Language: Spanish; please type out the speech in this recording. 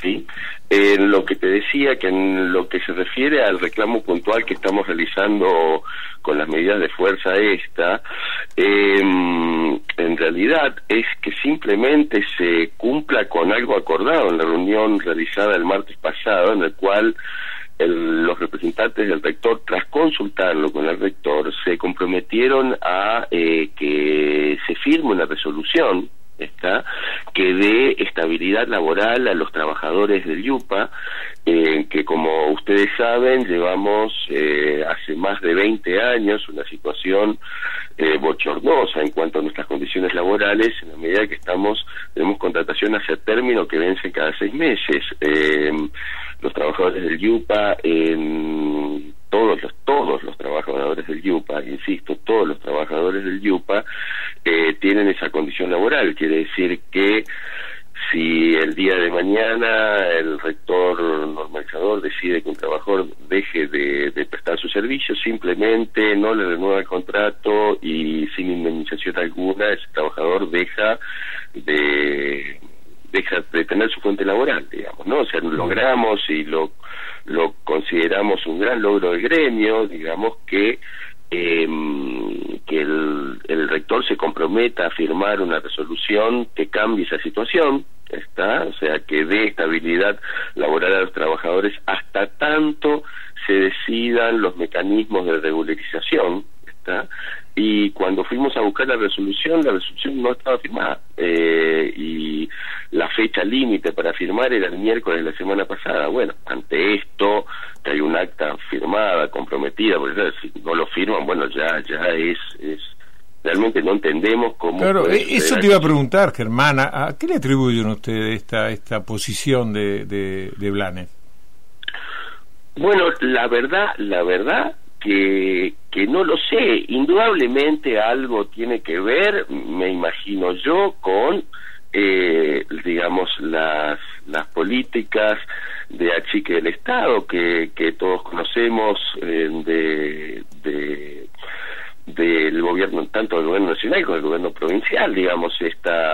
¿sí? En lo que te decía, que en lo que se refiere al reclamo puntual que estamos realizando con las medidas de fuerza esta, em, en realidad es que simplemente se cumpla con algo acordado en la reunión realizada el martes pasado, en el cual los representantes del rector, tras consultarlo con el rector, se comprometieron a eh, que se firme una resolución está que dé laboral a los trabajadores del Yupa, eh, que como ustedes saben llevamos eh, hace más de 20 años una situación eh, bochornosa en cuanto a nuestras condiciones laborales, en la medida que estamos tenemos contratación hacia término que vence cada seis meses. los trabajadores del Yupa en todos los todos los trabajadores del Yupa, insisto, todos los trabajadores del Yupa eh, tienen esa condición laboral. Quiere decir que si el día de mañana el rector normalizador decide que un trabajador deje de, prestar su servicio, simplemente no le renueva el contrato y sin indemnización alguna, ese trabajador deja de deja de tener su fuente laboral, digamos, ¿no? O sea, logramos y lo lo consideramos un gran logro del gremio, digamos que em, que el, el, rector se comprometa a firmar una resolución que cambie esa situación, está, o sea, que dé estabilidad laboral a los trabajadores hasta tanto se decidan los mecanismos de regularización, está, y cuando fuimos a buscar la resolución, la resolución no estaba firmada, eh, y la fecha límite para firmar era el miércoles de la semana pasada. Bueno, ante esto, que hay un acta firmada, comprometida, porque si no lo firman, bueno, ya, ya es, es realmente no entendemos cómo. Claro, eh, eso te iba a preguntar, Germana, ¿a qué le atribuyen ustedes esta, esta posición de, de, de Blanes? Bueno, la verdad, la verdad que, que no lo sé, indudablemente algo tiene que ver, me imagino yo, con eh, digamos, las, las políticas de achique del Estado que, que todos conocemos eh, de, de del gobierno, tanto del gobierno nacional como del gobierno provincial, digamos, esta